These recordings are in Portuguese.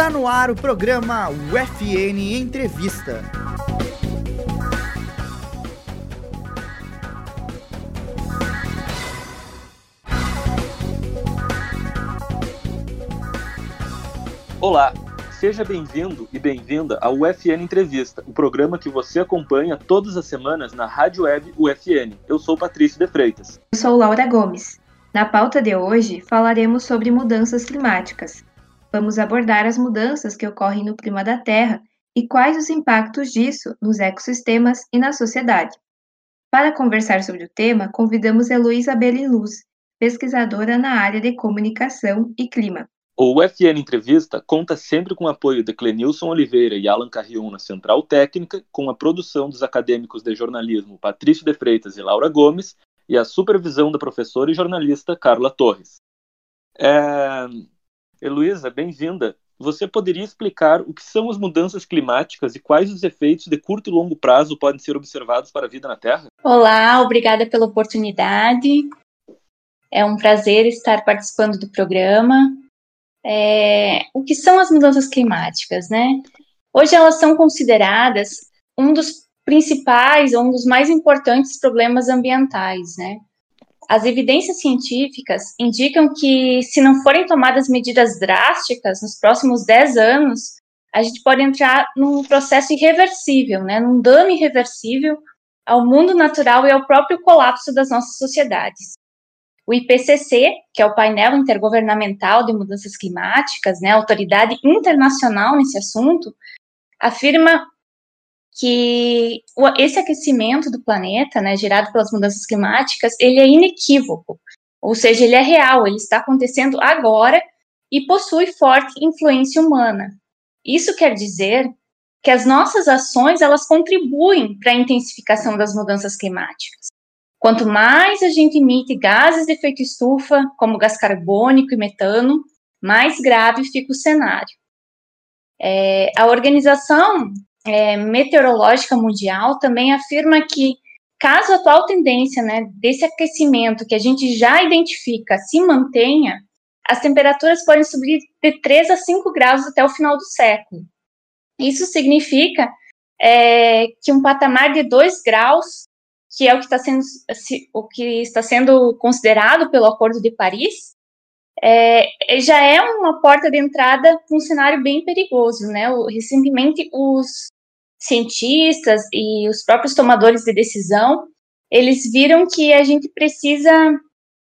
Está no ar o programa UFN Entrevista. Olá, seja bem-vindo e bem-vinda ao UFN Entrevista, o programa que você acompanha todas as semanas na Rádio Web UFN. Eu sou Patrício de Freitas. Eu sou Laura Gomes. Na pauta de hoje falaremos sobre mudanças climáticas. Vamos abordar as mudanças que ocorrem no clima da Terra e quais os impactos disso nos ecossistemas e na sociedade. Para conversar sobre o tema, convidamos Heloísa Beliluz, pesquisadora na área de comunicação e clima. O UFN Entrevista conta sempre com o apoio de Clenilson Oliveira e Alan Carrion na Central Técnica, com a produção dos acadêmicos de jornalismo Patrício de Freitas e Laura Gomes e a supervisão da professora e jornalista Carla Torres. É... Heloísa, bem-vinda. Você poderia explicar o que são as mudanças climáticas e quais os efeitos de curto e longo prazo podem ser observados para a vida na Terra? Olá, obrigada pela oportunidade. É um prazer estar participando do programa. É... o que são as mudanças climáticas, né? Hoje elas são consideradas um dos principais um dos mais importantes problemas ambientais, né? As evidências científicas indicam que, se não forem tomadas medidas drásticas nos próximos 10 anos, a gente pode entrar num processo irreversível, né, num dano irreversível ao mundo natural e ao próprio colapso das nossas sociedades. O IPCC, que é o painel intergovernamental de mudanças climáticas, né, autoridade internacional nesse assunto, afirma que esse aquecimento do planeta, né, gerado pelas mudanças climáticas, ele é inequívoco, ou seja, ele é real, ele está acontecendo agora e possui forte influência humana. Isso quer dizer que as nossas ações elas contribuem para a intensificação das mudanças climáticas. Quanto mais a gente emite gases de efeito estufa, como gás carbônico e metano, mais grave fica o cenário. É, a Organização é, Meteorológica Mundial também afirma que, caso a atual tendência né, desse aquecimento que a gente já identifica se mantenha, as temperaturas podem subir de 3 a 5 graus até o final do século. Isso significa é, que um patamar de 2 graus, que é o que, está sendo, o que está sendo considerado pelo Acordo de Paris, é, já é uma porta de entrada para um cenário bem perigoso, né? Recentemente, os cientistas e os próprios tomadores de decisão, eles viram que a gente precisa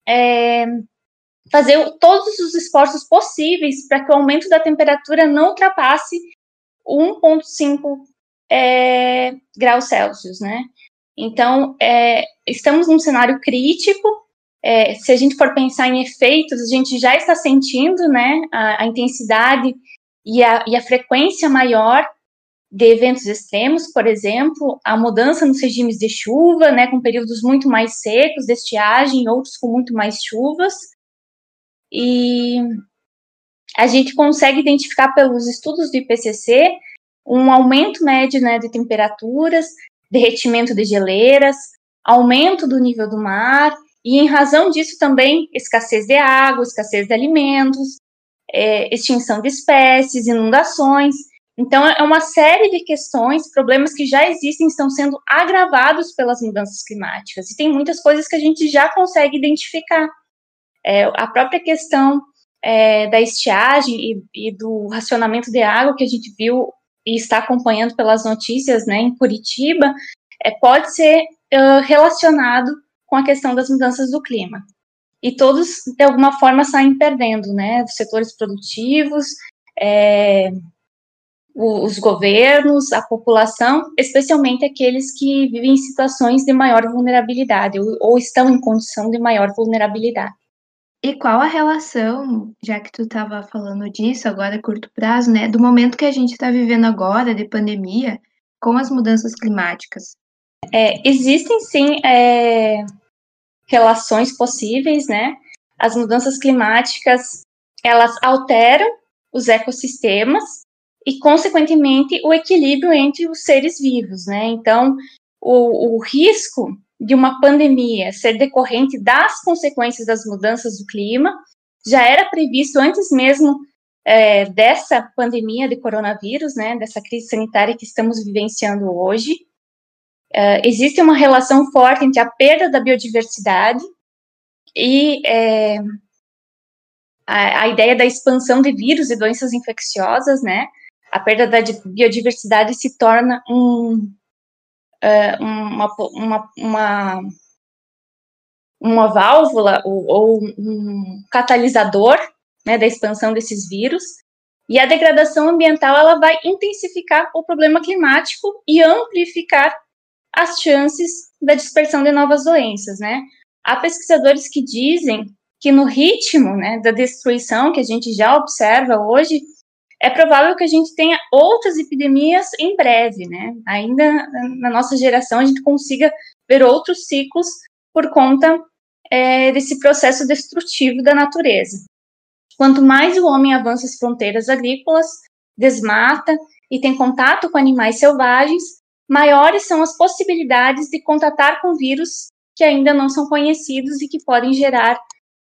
é, fazer todos os esforços possíveis para que o aumento da temperatura não ultrapasse 1,5 é, graus Celsius, né? Então, é, estamos num cenário crítico, é, se a gente for pensar em efeitos, a gente já está sentindo né, a, a intensidade e a, e a, frequência maior de eventos extremos, por exemplo, a mudança nos regimes de chuva, né, com períodos muito mais secos, de estiagem, outros com muito mais chuvas. E a gente consegue identificar pelos estudos do IPCC um aumento médio né, de temperaturas, derretimento de geleiras, aumento do nível do mar e, em razão disso, também escassez de água, escassez de alimentos, é, extinção de espécies, inundações. Então, é uma série de questões, problemas que já existem, estão sendo agravados pelas mudanças climáticas. E tem muitas coisas que a gente já consegue identificar. É, a própria questão é, da estiagem e, e, do racionamento de água que a gente viu e está acompanhando pelas notícias né, em Curitiba, é, pode ser uh, relacionado com a questão das mudanças do clima. E todos, de alguma forma, saem perdendo, né? Os setores produtivos, é, os governos, a população, especialmente aqueles que vivem em situações de maior vulnerabilidade ou, ou estão em condição de maior vulnerabilidade. E qual a relação, já que tu estava falando disso agora a curto prazo, né, do momento que a gente está vivendo agora de pandemia com as mudanças climáticas? É, existem sim é, relações possíveis, né? As mudanças climáticas elas alteram os ecossistemas e, consequentemente, o equilíbrio entre os seres vivos, né? Então, o, o risco de uma pandemia ser decorrente das consequências das mudanças do clima já era previsto antes mesmo é, dessa pandemia de coronavírus, né, dessa crise sanitária que estamos vivenciando hoje. É, existe uma relação forte entre a perda da biodiversidade e é, a, a, ideia da expansão de vírus e doenças infecciosas, né? A perda da biodiversidade se torna um, uh, uma, uma, uma, uma válvula ou, ou um catalisador né, da expansão desses vírus. E a degradação ambiental ela vai intensificar o problema climático e amplificar as chances da dispersão de novas doenças, né? Há pesquisadores que dizem que no ritmo né, da destruição que a gente já observa hoje, é provável que a gente tenha outras epidemias em breve, né? Ainda na nossa geração a gente consiga ver outros ciclos por conta é, desse processo destrutivo da natureza. Quanto mais o homem avança as fronteiras agrícolas, desmata e tem contato com animais selvagens, maiores são as possibilidades de contatar com vírus que ainda não são conhecidos e que podem gerar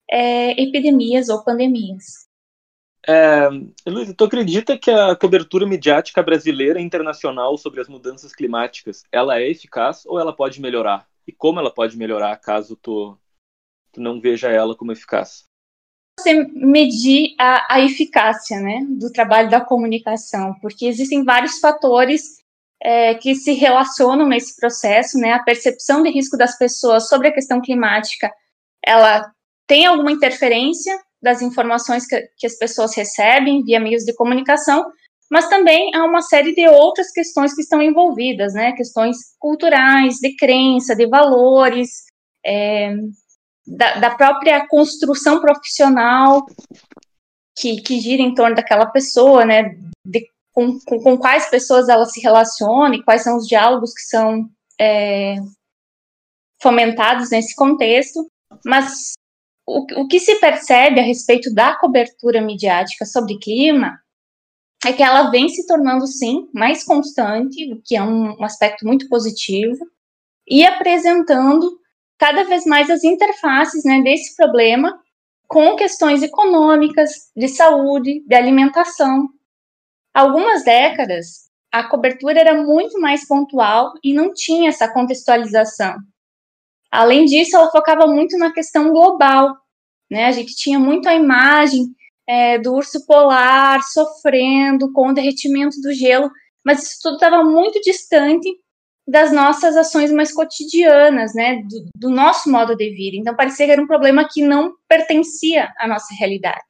é, epidemias ou pandemias. É, Luiz, tu acredita que a cobertura midiática brasileira e internacional sobre as mudanças climáticas, ela é eficaz ou ela pode melhorar? E como ela pode melhorar caso tu, tu não veja ela como eficaz? Você medir a, a eficácia né, do trabalho da comunicação, porque existem vários fatores é, que se relacionam nesse processo, né? A percepção de risco das pessoas sobre a questão climática, ela tem alguma interferência das informações que, que as pessoas recebem via meios de comunicação, mas também há uma série de outras questões que estão envolvidas, né? Questões culturais, de crença, de valores, é, da, da, própria construção profissional que, que gira em torno daquela pessoa, né? De, com, com, com, quais pessoas ela se relaciona e quais são os diálogos que são é, fomentados nesse contexto. Mas o, o que se percebe a respeito da cobertura midiática sobre clima é que ela vem se tornando, sim, mais constante, o que é um, um aspecto muito positivo, e apresentando cada vez mais as interfaces né, desse problema com questões econômicas, de saúde, de alimentação. Algumas décadas, a cobertura era muito mais pontual e não tinha essa contextualização. Além disso, ela focava muito na questão global. Né? A gente tinha muito a imagem é, do urso polar sofrendo com o derretimento do gelo, mas isso tudo estava muito distante das nossas ações mais cotidianas, né, do, do, nosso modo de vida. Então parecia que era um problema que não pertencia à nossa realidade.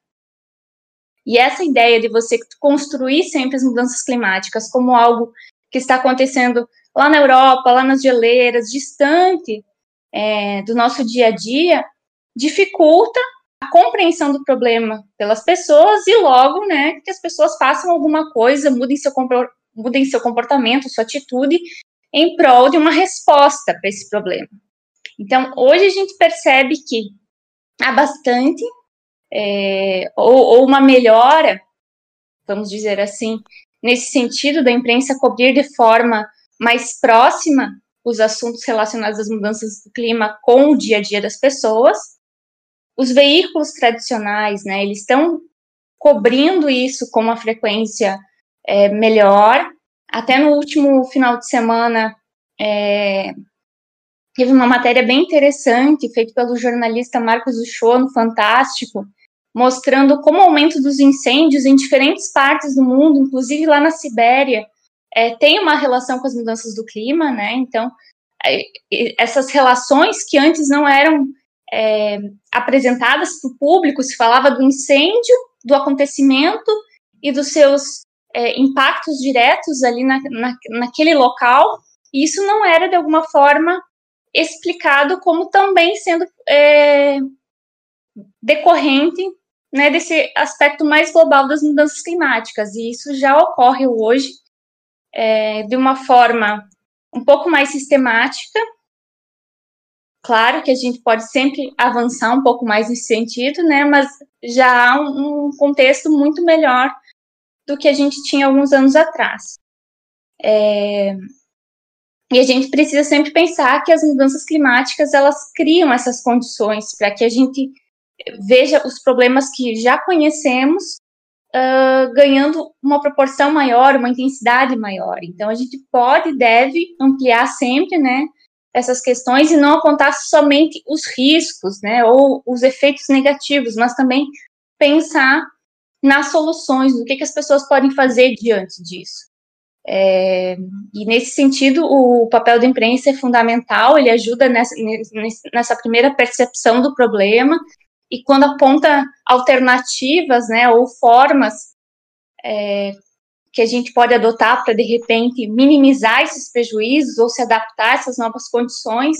E essa ideia de você construir sempre as mudanças climáticas como algo que está acontecendo lá na Europa, lá nas geleiras, distante é, do nosso dia a dia, dificulta a compreensão do problema pelas pessoas e logo, né, que as pessoas façam alguma coisa, mudem seu, mudem seu comportamento, sua atitude em prol de uma resposta para esse problema. Então, hoje a gente percebe que há bastante, é, ou, ou uma melhora, vamos dizer assim, nesse sentido da imprensa cobrir de forma mais próxima os assuntos relacionados às mudanças do clima com o dia a dia das pessoas. Os veículos tradicionais, né, eles estão cobrindo isso com uma frequência é, melhor. Até no último final de semana, é, teve uma matéria bem interessante, feita pelo jornalista Marcos Uchoa, no Fantástico, mostrando como o aumento dos incêndios em diferentes partes do mundo, inclusive lá na Sibéria, é, tem uma relação com as mudanças do clima, né? Então, é, essas relações que antes não eram é, apresentadas para o público, se falava do incêndio, do acontecimento e dos seus é, impactos diretos ali na, na, naquele local, e isso não era de alguma forma explicado como também sendo é, decorrente né, desse aspecto mais global das mudanças climáticas, e isso já ocorre hoje é, de uma forma um pouco mais sistemática. Claro que a gente pode sempre avançar um pouco mais nesse sentido, né, mas já há um, contexto muito melhor do que a gente tinha alguns anos atrás. É, e a gente precisa sempre pensar que as mudanças climáticas elas criam essas condições para que a gente veja os problemas que já conhecemos uh, ganhando uma proporção maior, uma intensidade maior. Então, a gente pode e deve ampliar sempre, né, essas questões e não apontar somente os riscos, né, ou os efeitos negativos, mas também pensar nas soluções, do que, que as pessoas podem fazer diante disso. É, e nesse sentido, o papel da imprensa é fundamental, ele ajuda nessa, nessa primeira percepção do problema e quando aponta alternativas, né, ou formas é, que a gente pode adotar para de repente minimizar esses prejuízos ou se adaptar a essas novas condições,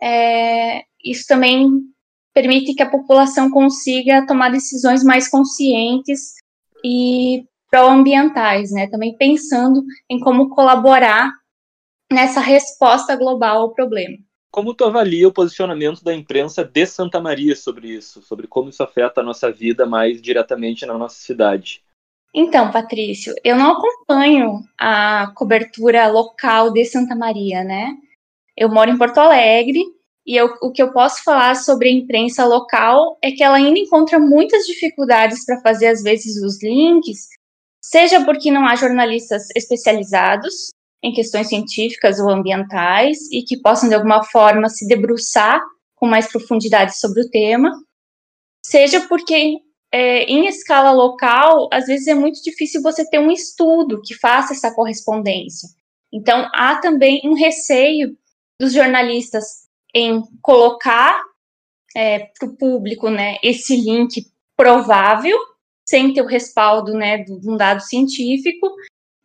é, isso também permite que a população consiga tomar decisões mais conscientes e pró-ambientais, né? Também pensando em como colaborar nessa resposta global ao problema. Como tu avalia o posicionamento da imprensa de Santa Maria sobre isso, sobre como isso afeta a nossa vida mais diretamente na nossa cidade? Então, Patrício, eu não acompanho a cobertura local de Santa Maria, né? Eu moro em Porto Alegre e eu, o que eu posso falar sobre a imprensa local é que ela ainda encontra muitas dificuldades para fazer, às vezes, os links, seja porque não há jornalistas especializados, em questões científicas ou ambientais e que possam, de alguma forma, se debruçar com mais profundidade sobre o tema, seja porque, é, em escala local, às vezes é muito difícil você ter um estudo que faça essa correspondência. Então, há também um receio dos jornalistas em colocar é, para o público né, esse link provável, sem ter o respaldo né, de um dado científico,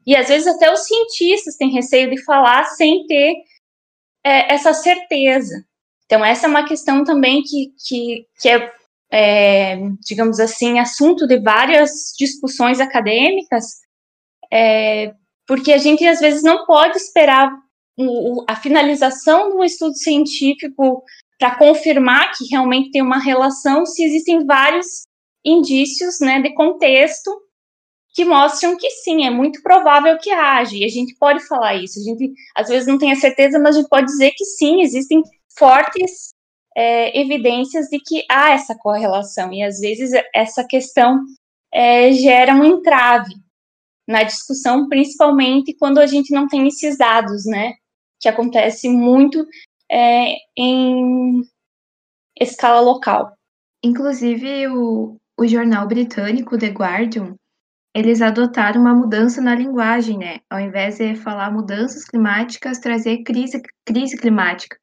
e às vezes até os cientistas têm receio de falar sem ter é, essa certeza. Então, essa é uma questão também que, que, que é, é, digamos assim, assunto de várias discussões acadêmicas, é, porque a gente às vezes não pode esperar o, a finalização de um estudo científico para confirmar que realmente tem uma relação se existem vários indícios né, de contexto que mostram que sim, é muito provável que haja, e a gente pode falar isso. A gente às vezes não tem a certeza, mas a gente pode dizer que sim, existem fortes é, evidências de que há essa correlação, e às vezes essa questão é, gera um entrave na discussão, principalmente quando a gente não tem esses dados, né? Que acontece muito é, em escala local. Inclusive, o, o jornal britânico The Guardian eles adotaram uma mudança na linguagem, né? Ao invés de falar mudanças climáticas, trazer crise, crise climática.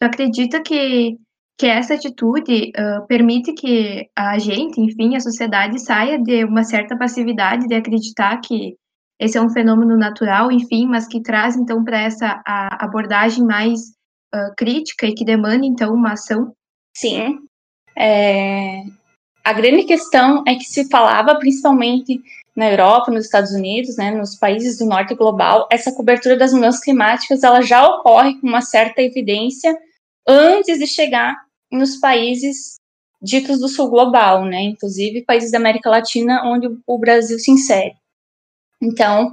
Tu acredita que, que essa atitude uh, permite que a gente, enfim, a sociedade saia de uma certa passividade de acreditar que esse é um fenômeno natural, enfim, mas que traz então para essa abordagem mais uh, crítica e que demanda então uma ação? Sim. É... A grande questão é que se falava principalmente na Europa, nos Estados Unidos, né, nos países do norte global, essa cobertura das mudanças climáticas ela já ocorre com uma certa evidência antes de chegar nos países ditos do sul global, né, inclusive países da América Latina, onde o Brasil se insere. Então,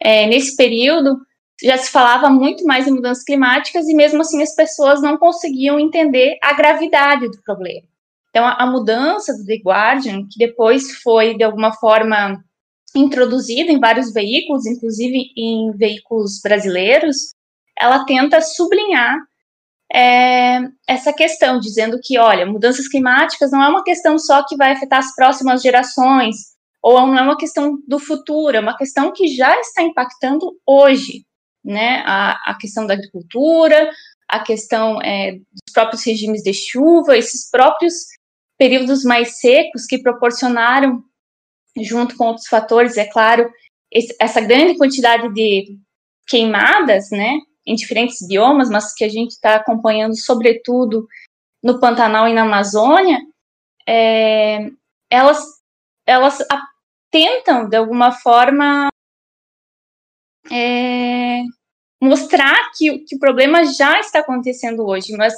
é, nesse período, já se falava muito mais em mudanças climáticas e mesmo assim as pessoas não conseguiam entender a gravidade do problema. Então, a, a mudança do The Guardian, que depois foi, de alguma forma, introduzida em vários veículos, inclusive em veículos brasileiros, ela tenta sublinhar é, essa questão, dizendo que, olha, mudanças climáticas não é uma questão só que vai afetar as próximas gerações, ou não é uma questão do futuro, é uma questão que já está impactando hoje, né? A, a questão da agricultura, a questão é, dos próprios regimes de chuva, esses próprios períodos mais secos que proporcionaram junto com outros fatores, é claro, esse, essa grande quantidade de queimadas, né, em diferentes biomas, mas que a gente está acompanhando, sobretudo no Pantanal e na Amazônia, é, elas, elas tentam, de alguma forma, é, mostrar que, que o problema já está acontecendo hoje, mas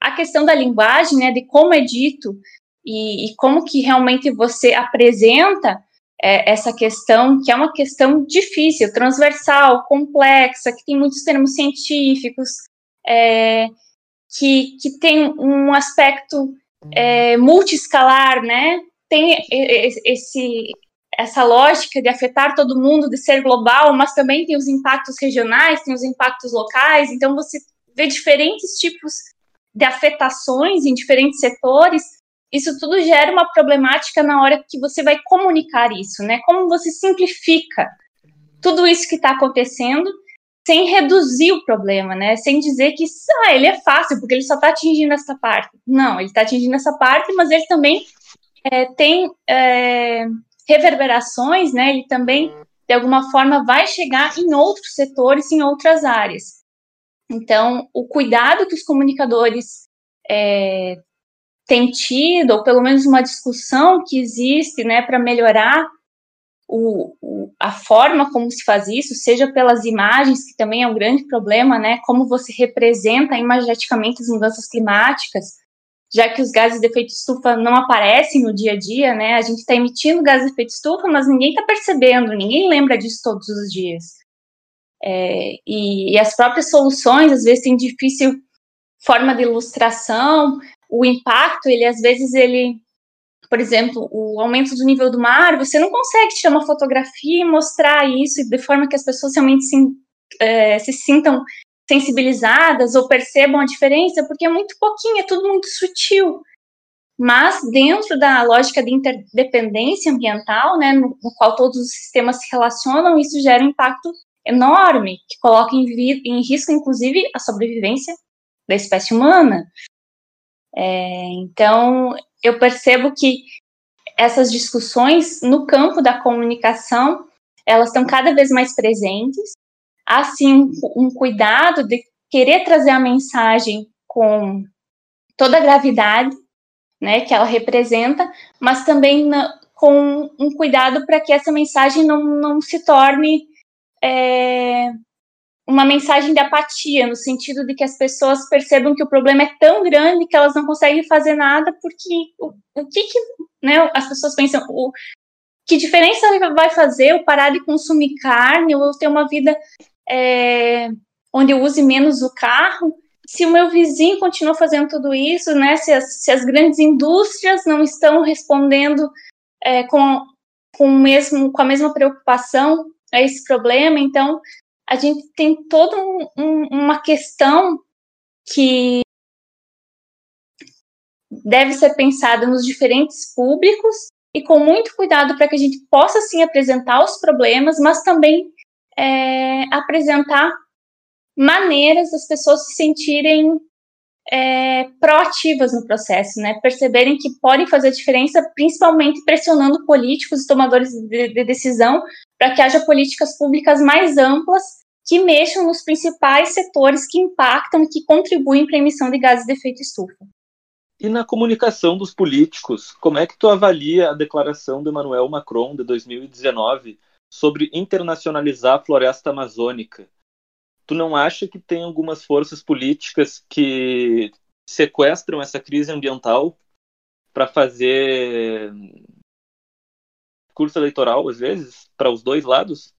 a questão da linguagem, né, de como é dito, e, e como que realmente você apresenta é, essa questão, que é uma questão difícil, transversal, complexa, que tem muitos termos científicos, é, que, que tem um aspecto é, multiescalar, né? Tem esse, essa lógica de afetar todo mundo, de ser global, mas também tem os impactos regionais, tem os impactos locais, então você vê diferentes tipos de afetações em diferentes setores, isso tudo gera uma problemática na hora que você vai comunicar isso, né? Como você simplifica tudo isso que está acontecendo sem reduzir o problema, né? Sem dizer que ah, ele é fácil, porque ele só está atingindo essa parte. Não, ele está atingindo essa parte, mas ele também é, tem é, reverberações, né? Ele também, de alguma forma, vai chegar em outros setores, em outras áreas. Então, o cuidado que os comunicadores é, têm tido, ou pelo menos uma discussão que existe, né, para melhorar o, o, a forma como se faz isso, seja pelas imagens, que também é um grande problema, né, como você representa imageticamente as mudanças climáticas, já que os gases de efeito estufa não aparecem no dia a dia, né? A gente está emitindo gases de efeito estufa, mas ninguém está percebendo, ninguém lembra disso todos os dias. É, e, e, as próprias soluções, às vezes, têm difícil forma de ilustração, o impacto, ele às vezes, ele, por exemplo, o aumento do nível do mar, você não consegue tirar uma fotografia e mostrar isso de forma que as pessoas realmente se, é, se sintam sensibilizadas ou percebam a diferença, porque é muito pouquinho, é tudo muito sutil. Mas dentro da lógica de interdependência ambiental, né, no, no qual todos os sistemas se relacionam, isso gera um impacto enorme, que coloca em, em risco, inclusive, a sobrevivência da espécie humana. É, então, eu percebo que essas discussões no campo da comunicação, elas estão cada vez mais presentes, há sim um, um cuidado de querer trazer a mensagem com toda a gravidade né, que ela representa, mas também na, com um cuidado para que essa mensagem não, não se torne é, uma mensagem de apatia, no sentido de que as pessoas percebam que o problema é tão grande que elas não conseguem fazer nada, porque o, o que, que né, as pessoas pensam, o, que diferença vai fazer eu parar de consumir carne ou eu ter uma vida é, onde eu use menos o carro, se o meu vizinho continua fazendo tudo isso, né, se as, se as grandes indústrias não estão respondendo é, com, com, mesmo, com a mesma preocupação a esse problema, então a gente tem toda um, um, uma questão que deve ser pensada nos diferentes públicos e com muito cuidado para que a gente possa sim apresentar os problemas, mas também é, apresentar maneiras das pessoas se sentirem é, proativas no processo, né? Perceberem que podem fazer diferença, principalmente pressionando políticos e tomadores de, de decisão para que haja políticas públicas mais amplas que mexam nos principais setores que impactam e que contribuem para a emissão de gases de efeito estufa. E na comunicação dos políticos, como é que tu avalia a declaração de Emmanuel Macron de 2019 sobre internacionalizar a floresta amazônica. Tu não acha que tem algumas forças políticas que sequestram essa crise ambiental para fazer curso eleitoral, às vezes, para os dois lados?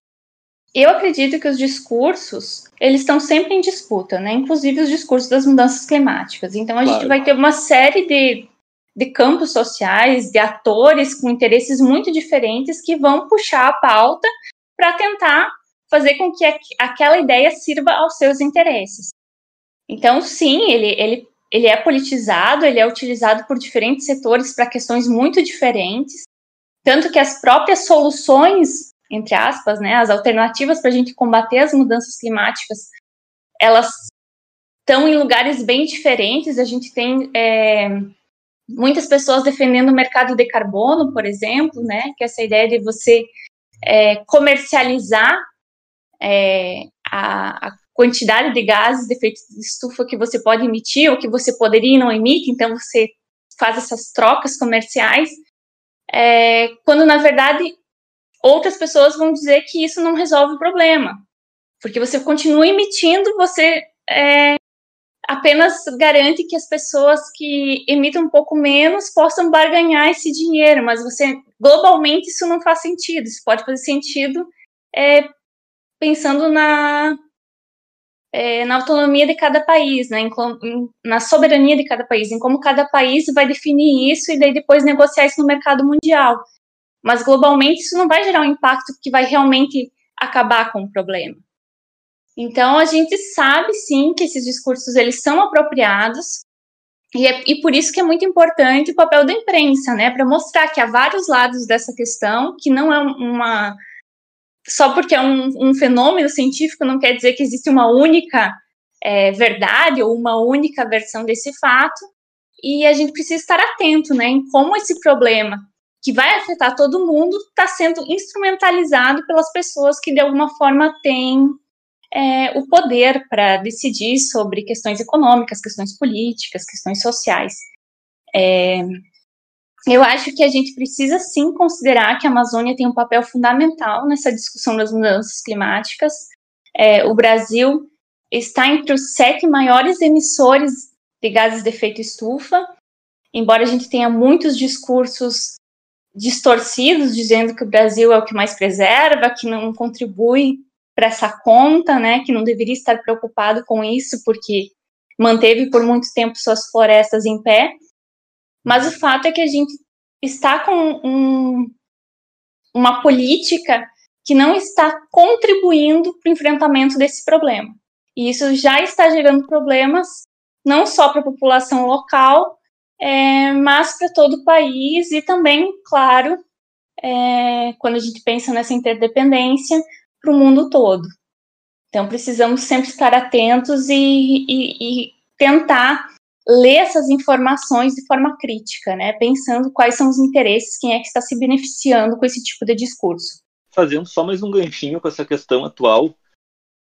Eu acredito que os discursos, eles estão sempre em disputa, né? Inclusive os discursos das mudanças climáticas. Então a claro. gente vai ter uma série de de campos sociais, de atores com interesses muito diferentes que vão puxar a pauta para tentar fazer com que aquela ideia sirva aos seus interesses. Então, sim, ele, ele, ele é politizado, ele é utilizado por diferentes setores para questões muito diferentes, tanto que as próprias soluções, entre aspas, né, as alternativas para a gente combater as mudanças climáticas, elas estão em lugares bem diferentes. A gente tem é, muitas pessoas defendendo o mercado de carbono, por exemplo, né, que é essa ideia de você é, comercializar é, a, a, quantidade de gases de efeito de estufa que você pode emitir ou que você poderia e não emite, então você faz essas trocas comerciais, é, quando na verdade outras pessoas vão dizer que isso não resolve o problema, porque você continua emitindo, você é, apenas garante que as pessoas que emitem um pouco menos possam barganhar esse dinheiro, mas você globalmente isso não faz sentido. Isso pode fazer sentido é, pensando na é, na autonomia de cada país, né, em, na soberania de cada país, em como cada país vai definir isso e daí depois negociar isso no mercado mundial. Mas globalmente isso não vai gerar um impacto que vai realmente acabar com o problema. Então a gente sabe sim que esses discursos eles são apropriados e, é, e por isso que é muito importante o papel da imprensa, né, para mostrar que há vários lados dessa questão, que não é uma só porque é um, um fenômeno científico não quer dizer que existe uma única é, verdade ou uma única versão desse fato, e a gente precisa estar atento, né, em como esse problema que vai afetar todo mundo está sendo instrumentalizado pelas pessoas que de alguma forma têm é, o poder para decidir sobre questões econômicas, questões políticas, questões sociais. É, eu acho que a gente precisa sim considerar que a Amazônia tem um papel fundamental nessa discussão das mudanças climáticas. É, o Brasil está entre os sete maiores emissores de gases de efeito estufa, embora a gente tenha muitos discursos distorcidos dizendo que o Brasil é o que mais preserva, que não contribui para essa conta, né, que não deveria estar preocupado com isso porque manteve por muito tempo suas florestas em pé. Mas o fato é que a gente está com um, uma política que não está contribuindo para o enfrentamento desse problema. E isso já está gerando problemas não só para a população local, é, mas para todo o país e também, claro, é, quando a gente pensa nessa interdependência, para o mundo todo. Então, precisamos sempre estar atentos e, e, e, tentar ler essas informações de forma crítica, né? Pensando quais são os interesses, quem é que está se beneficiando com esse tipo de discurso. Fazendo só mais um ganchinho com essa questão atual,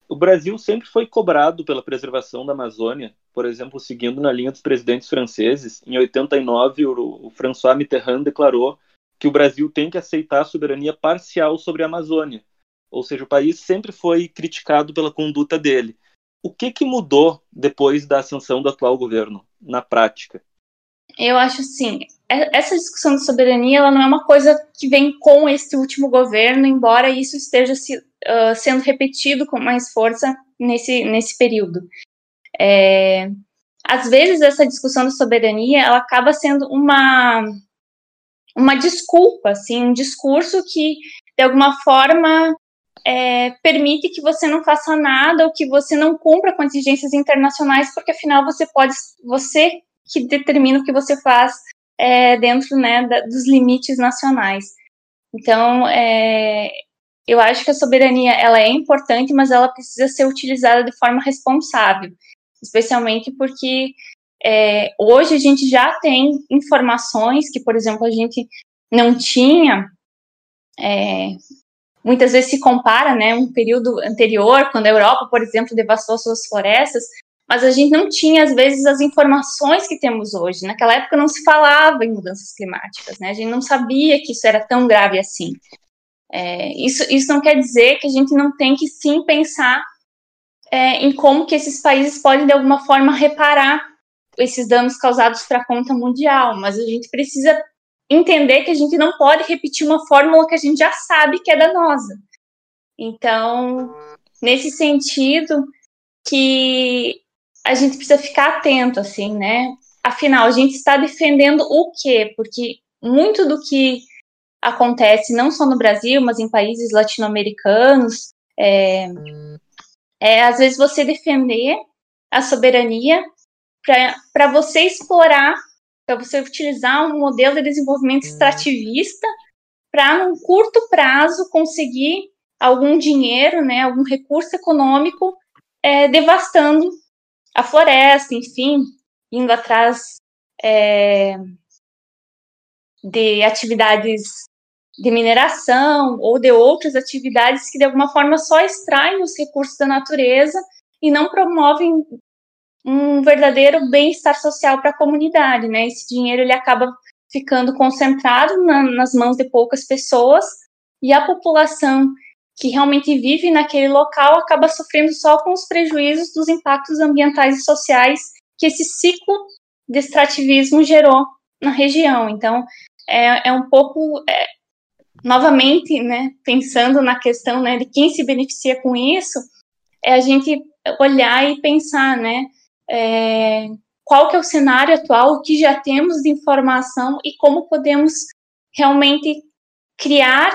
o Brasil sempre foi cobrado pela preservação da Amazônia, por exemplo, seguindo na linha dos presidentes franceses. Em 89, o François Mitterrand declarou que o Brasil tem que aceitar a soberania parcial sobre a Amazônia, ou seja, o país sempre foi criticado pela conduta dele. O que, que mudou depois da ascensão do atual governo, na prática? Eu acho assim, essa discussão de soberania ela não é uma coisa que vem com esse último governo, embora isso esteja se, uh, sendo repetido com mais força nesse, nesse período. É, às vezes essa discussão da soberania ela acaba sendo uma uma desculpa, assim, um discurso que de alguma forma é, permite que você não faça nada ou que você não cumpra com exigências internacionais, porque afinal você pode, você que determina o que você faz é, dentro né, da, dos limites nacionais. Então, é, eu acho que a soberania ela é importante, mas ela precisa ser utilizada de forma responsável, especialmente porque é, hoje a gente já tem informações que, por exemplo, a gente não tinha é, muitas vezes se compara, né, um período anterior, quando a Europa, por exemplo, devastou suas florestas, mas a gente não tinha, às vezes, as informações que temos hoje. Naquela época não se falava em mudanças climáticas, né, a gente não sabia que isso era tão grave assim. É, isso, isso não quer dizer que a gente não tem que, sim, pensar é, em como que esses países podem, de alguma forma, reparar esses danos causados para a conta mundial, mas a gente precisa entender que a gente não pode repetir uma fórmula que a gente já sabe que é danosa. Então, nesse sentido, que a gente precisa ficar atento, assim, né? Afinal, a gente está defendendo o quê? Porque muito do que acontece, não só no Brasil, mas em países latino-americanos, é, é às vezes você defender a soberania para você explorar para você utilizar um modelo de desenvolvimento extrativista para, num curto prazo, conseguir algum dinheiro, né, algum recurso econômico, é, devastando a floresta, enfim, indo atrás é, de atividades de mineração ou de outras atividades que de alguma forma só extraem os recursos da natureza e não promovem um verdadeiro bem-estar social para a comunidade, né? Esse dinheiro ele acaba ficando concentrado na, nas mãos de poucas pessoas e a população que realmente vive naquele local acaba sofrendo só com os prejuízos dos impactos ambientais e sociais que esse ciclo de extrativismo gerou na região. Então, é, é um pouco, é, novamente, né, pensando na questão né, de quem se beneficia com isso, é a gente olhar e pensar, né, é, qual que é o cenário atual, o que já temos de informação e como podemos realmente criar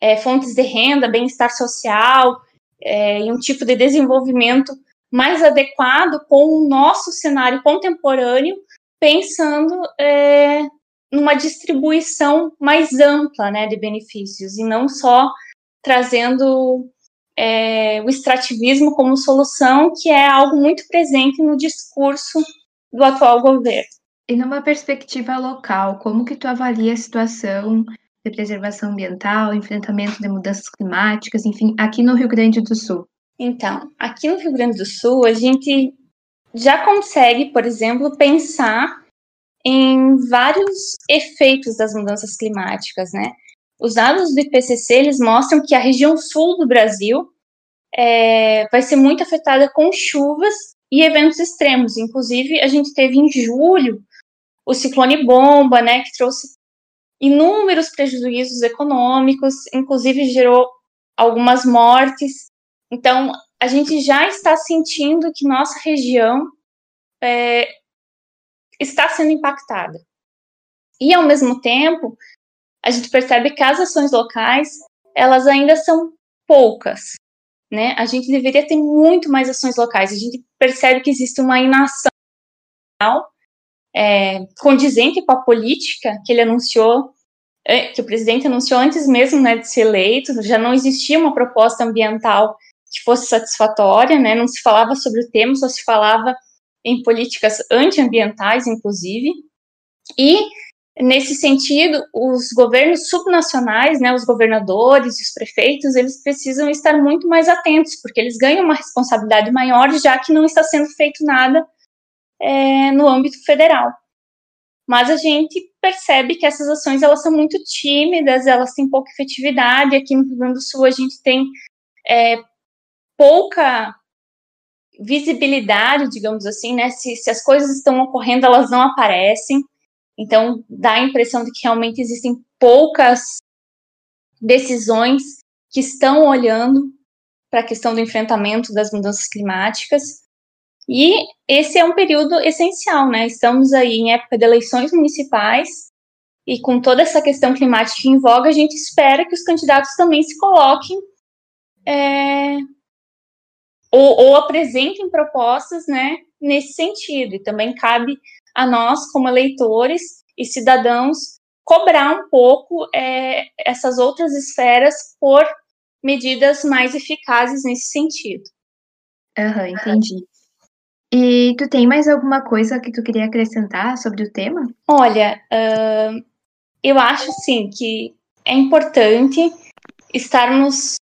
é, fontes de renda, bem-estar social é, e um tipo de desenvolvimento mais adequado com o nosso cenário contemporâneo, pensando é, numa distribuição mais ampla né, de benefícios e não só trazendo é, o extrativismo como solução, que é algo muito presente no discurso do atual governo. E numa perspectiva local, como que tu avalia a situação de preservação ambiental, enfrentamento de mudanças climáticas, enfim, aqui no Rio Grande do Sul? Então, aqui no Rio Grande do Sul, a gente já consegue, por exemplo, pensar em vários efeitos das mudanças climáticas, né? Os dados do IPCC, eles mostram que a região sul do Brasil é, vai ser muito afetada com chuvas e eventos extremos. Inclusive, a gente teve em julho o ciclone bomba, né, que trouxe inúmeros prejuízos econômicos, inclusive gerou algumas mortes. Então, a gente já está sentindo que nossa região é, está sendo impactada. E, ao mesmo tempo, a gente percebe que as ações locais, elas ainda são poucas, né? A gente deveria ter muito mais ações locais. A gente percebe que existe uma inação é, condizente com a política que ele anunciou, é, que o presidente anunciou antes mesmo né, de ser eleito, já não existia uma proposta ambiental que fosse satisfatória, né, não se falava sobre o tema, só se falava em políticas antiambientais, inclusive, e nesse sentido, os governos subnacionais, né, os governadores e os prefeitos, eles precisam estar muito mais atentos, porque eles ganham uma responsabilidade maior, já que não está sendo feito nada é, no âmbito federal. Mas a gente percebe que essas ações elas são muito tímidas, elas têm pouca efetividade. Aqui no Rio Grande do Sul a gente tem é, pouca visibilidade, digamos assim, né? Se, se as coisas estão ocorrendo, elas não aparecem. Então, dá a impressão de que realmente existem poucas decisões que estão olhando para a questão do enfrentamento das mudanças climáticas. E esse é um período essencial, né? Estamos aí em época de eleições municipais e com toda essa questão climática em voga, a gente espera que os candidatos também se coloquem é, ou, ou apresentem propostas, né, nesse sentido. E também cabe a nós, como eleitores e cidadãos, cobrar um pouco é, essas outras esferas por medidas mais eficazes nesse sentido. Aham, uhum, entendi. E tu tem mais alguma coisa que tu queria acrescentar sobre o tema? Olha, uh, eu acho sim que é importante estarmos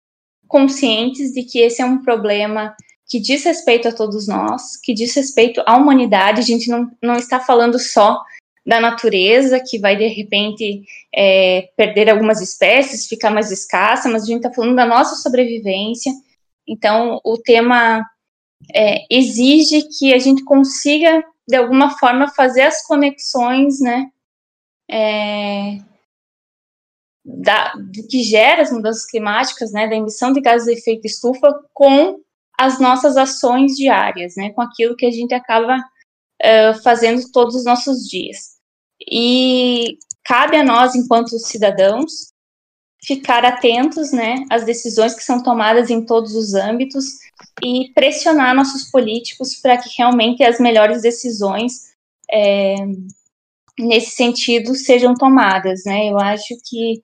conscientes de que esse é um problema que diz respeito a todos nós, que diz respeito à humanidade. A gente não, não está falando só da natureza, que vai de repente é, perder algumas espécies, ficar mais escassa, mas a gente está falando da nossa sobrevivência. Então, o tema é, exige que a gente consiga, de alguma forma, fazer as conexões, né? É, da, do que gera as mudanças climáticas, né, da emissão de gases de efeito estufa com as nossas ações diárias, né, com aquilo que a gente acaba uh, fazendo todos os nossos dias. E cabe a nós, enquanto cidadãos, ficar atentos, né, às decisões que são tomadas em todos os âmbitos e pressionar nossos políticos para que realmente as melhores decisões é, nesse sentido sejam tomadas, né? Eu acho que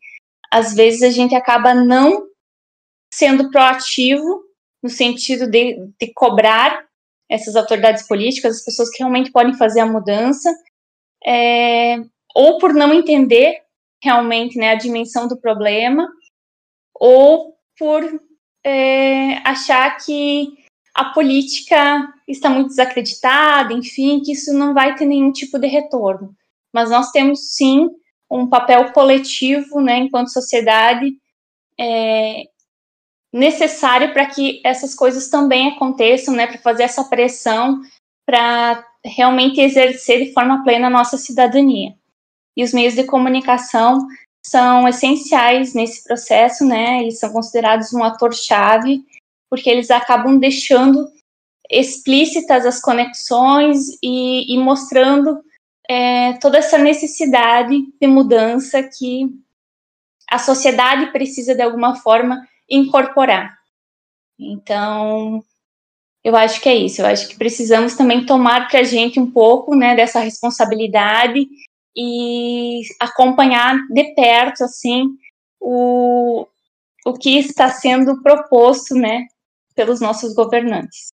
às vezes a gente acaba não sendo proativo no sentido de, de cobrar essas autoridades políticas, as pessoas que realmente podem fazer a mudança, é, ou por não entender realmente né, a dimensão do problema, ou por é, achar que a política está muito desacreditada, enfim, que isso não vai ter nenhum tipo de retorno. Mas nós temos sim um papel coletivo, né, enquanto sociedade, é, necessário para que essas coisas também aconteçam, né, para fazer essa pressão, para realmente exercer de forma plena a nossa cidadania. E os meios de comunicação são essenciais nesse processo, né? Eles são considerados um ator-chave, porque eles acabam deixando explícitas as conexões e, e mostrando é, toda essa necessidade de mudança que a sociedade precisa de alguma forma incorporar. Então, eu acho que é isso. Eu acho que precisamos também tomar para a gente um pouco, né, dessa responsabilidade e acompanhar de perto, assim, o, o que está sendo proposto, né, pelos nossos governantes.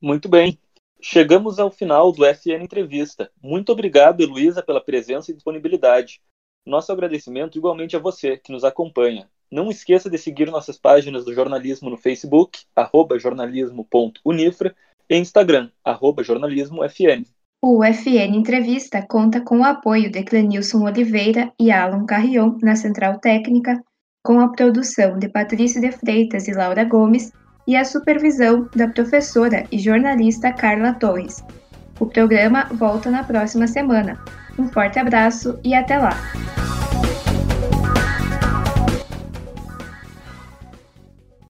Muito bem. Chegamos ao final do FN Entrevista. Muito obrigado, Heloísa, pela presença e disponibilidade. Nosso agradecimento igualmente a você, que nos acompanha. Não esqueça de seguir nossas páginas do jornalismo no Facebook, arroba jornalismo.unifra, e Instagram, arroba jornalismofn. O FN Entrevista conta com o apoio de Clenilson Oliveira e Alan Carrion na Central Técnica, com a produção de Patrícia de Freitas e Laura Gomes e a supervisão da professora e jornalista Carla Torres. O programa volta na próxima semana. Um forte abraço e até lá!